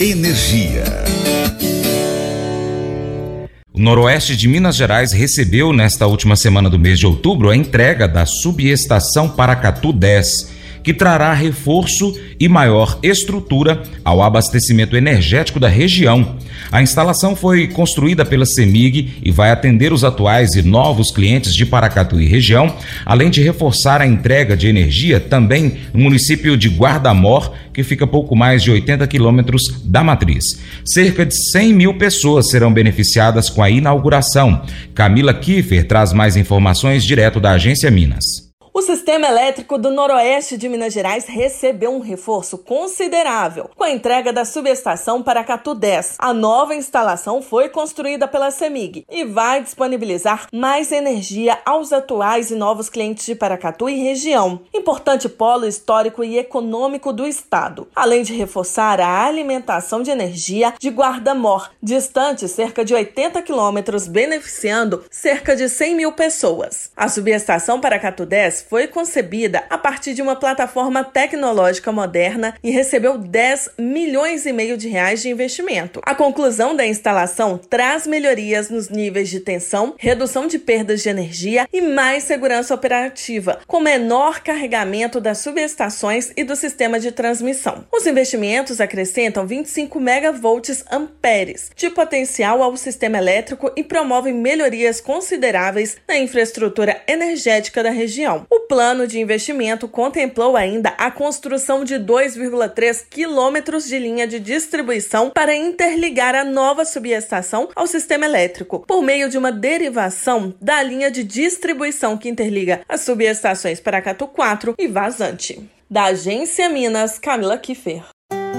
Energia. O Noroeste de Minas Gerais recebeu, nesta última semana do mês de outubro, a entrega da subestação Paracatu 10 que trará reforço e maior estrutura ao abastecimento energético da região. A instalação foi construída pela CEMIG e vai atender os atuais e novos clientes de Paracatu e região, além de reforçar a entrega de energia também no município de Guardamor, que fica pouco mais de 80 quilômetros da matriz. Cerca de 100 mil pessoas serão beneficiadas com a inauguração. Camila Kiefer traz mais informações direto da Agência Minas. O sistema elétrico do noroeste de Minas Gerais recebeu um reforço considerável com a entrega da subestação Paracatu 10. A nova instalação foi construída pela CEMIG e vai disponibilizar mais energia aos atuais e novos clientes de Paracatu e região, importante polo histórico e econômico do estado, além de reforçar a alimentação de energia de Guarda-Mor, distante cerca de 80 quilômetros, beneficiando cerca de 100 mil pessoas. A subestação Paracatu 10 foi concebida a partir de uma plataforma tecnológica moderna e recebeu 10 milhões e meio de reais de investimento. A conclusão da instalação traz melhorias nos níveis de tensão, redução de perdas de energia e mais segurança operativa, com menor carregamento das subestações e do sistema de transmissão. Os investimentos acrescentam 25 megavolts amperes de potencial ao sistema elétrico e promovem melhorias consideráveis na infraestrutura energética da região. O plano de investimento contemplou ainda a construção de 2,3 quilômetros de linha de distribuição para interligar a nova subestação ao sistema elétrico, por meio de uma derivação da linha de distribuição que interliga as subestações Paracatu 4 e Vazante. Da Agência Minas, Camila Kiffer.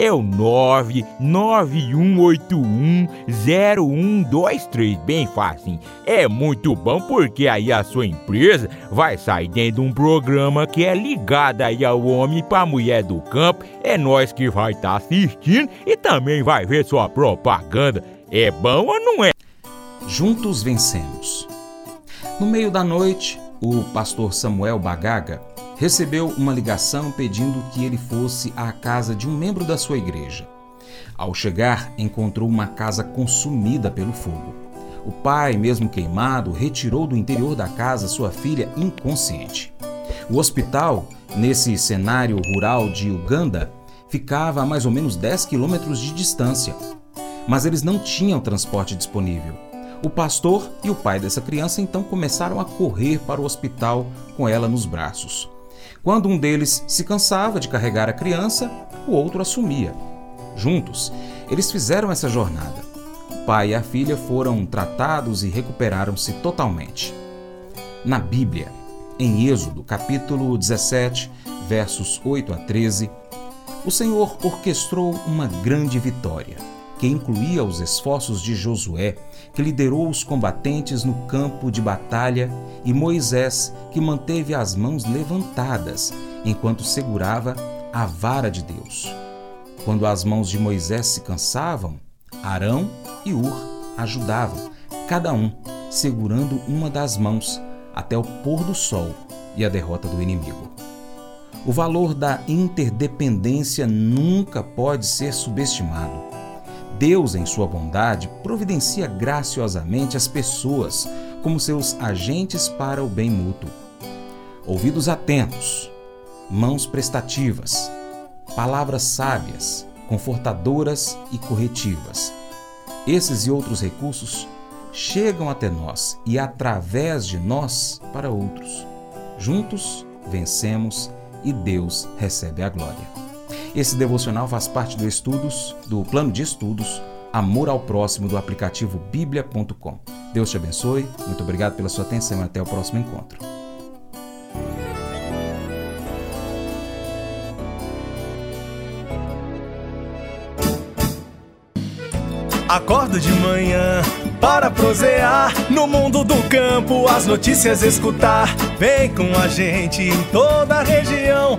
é o 991810123, bem fácil. É muito bom porque aí a sua empresa vai sair dentro de um programa que é ligado aí ao homem para mulher do campo. É nós que vai estar tá assistindo e também vai ver sua propaganda. É bom ou não é? Juntos vencemos. No meio da noite, o pastor Samuel Bagaga recebeu uma ligação pedindo que ele fosse à casa de um membro da sua igreja. Ao chegar, encontrou uma casa consumida pelo fogo. O pai, mesmo queimado, retirou do interior da casa sua filha inconsciente. O hospital, nesse cenário rural de Uganda, ficava a mais ou menos 10 quilômetros de distância. Mas eles não tinham transporte disponível. O pastor e o pai dessa criança então começaram a correr para o hospital com ela nos braços. Quando um deles se cansava de carregar a criança, o outro assumia. Juntos, eles fizeram essa jornada pai e a filha foram tratados e recuperaram-se totalmente. Na Bíblia, em Êxodo, capítulo 17, versos 8 a 13, o Senhor orquestrou uma grande vitória, que incluía os esforços de Josué, que liderou os combatentes no campo de batalha, e Moisés, que manteve as mãos levantadas enquanto segurava a vara de Deus. Quando as mãos de Moisés se cansavam, Arão e Ur ajudavam, cada um segurando uma das mãos até o pôr do sol e a derrota do inimigo. O valor da interdependência nunca pode ser subestimado. Deus, em sua bondade, providencia graciosamente as pessoas como seus agentes para o bem mútuo. Ouvidos atentos, mãos prestativas, palavras sábias, confortadoras e corretivas. Esses e outros recursos chegam até nós e através de nós para outros. Juntos vencemos e Deus recebe a glória. Esse devocional faz parte do estudos do plano de estudos Amor ao Próximo do aplicativo bíblia.com. Deus te abençoe. Muito obrigado pela sua atenção e até o próximo encontro. Acordo de manhã para prosear no mundo do campo, as notícias escutar. Vem com a gente em toda a região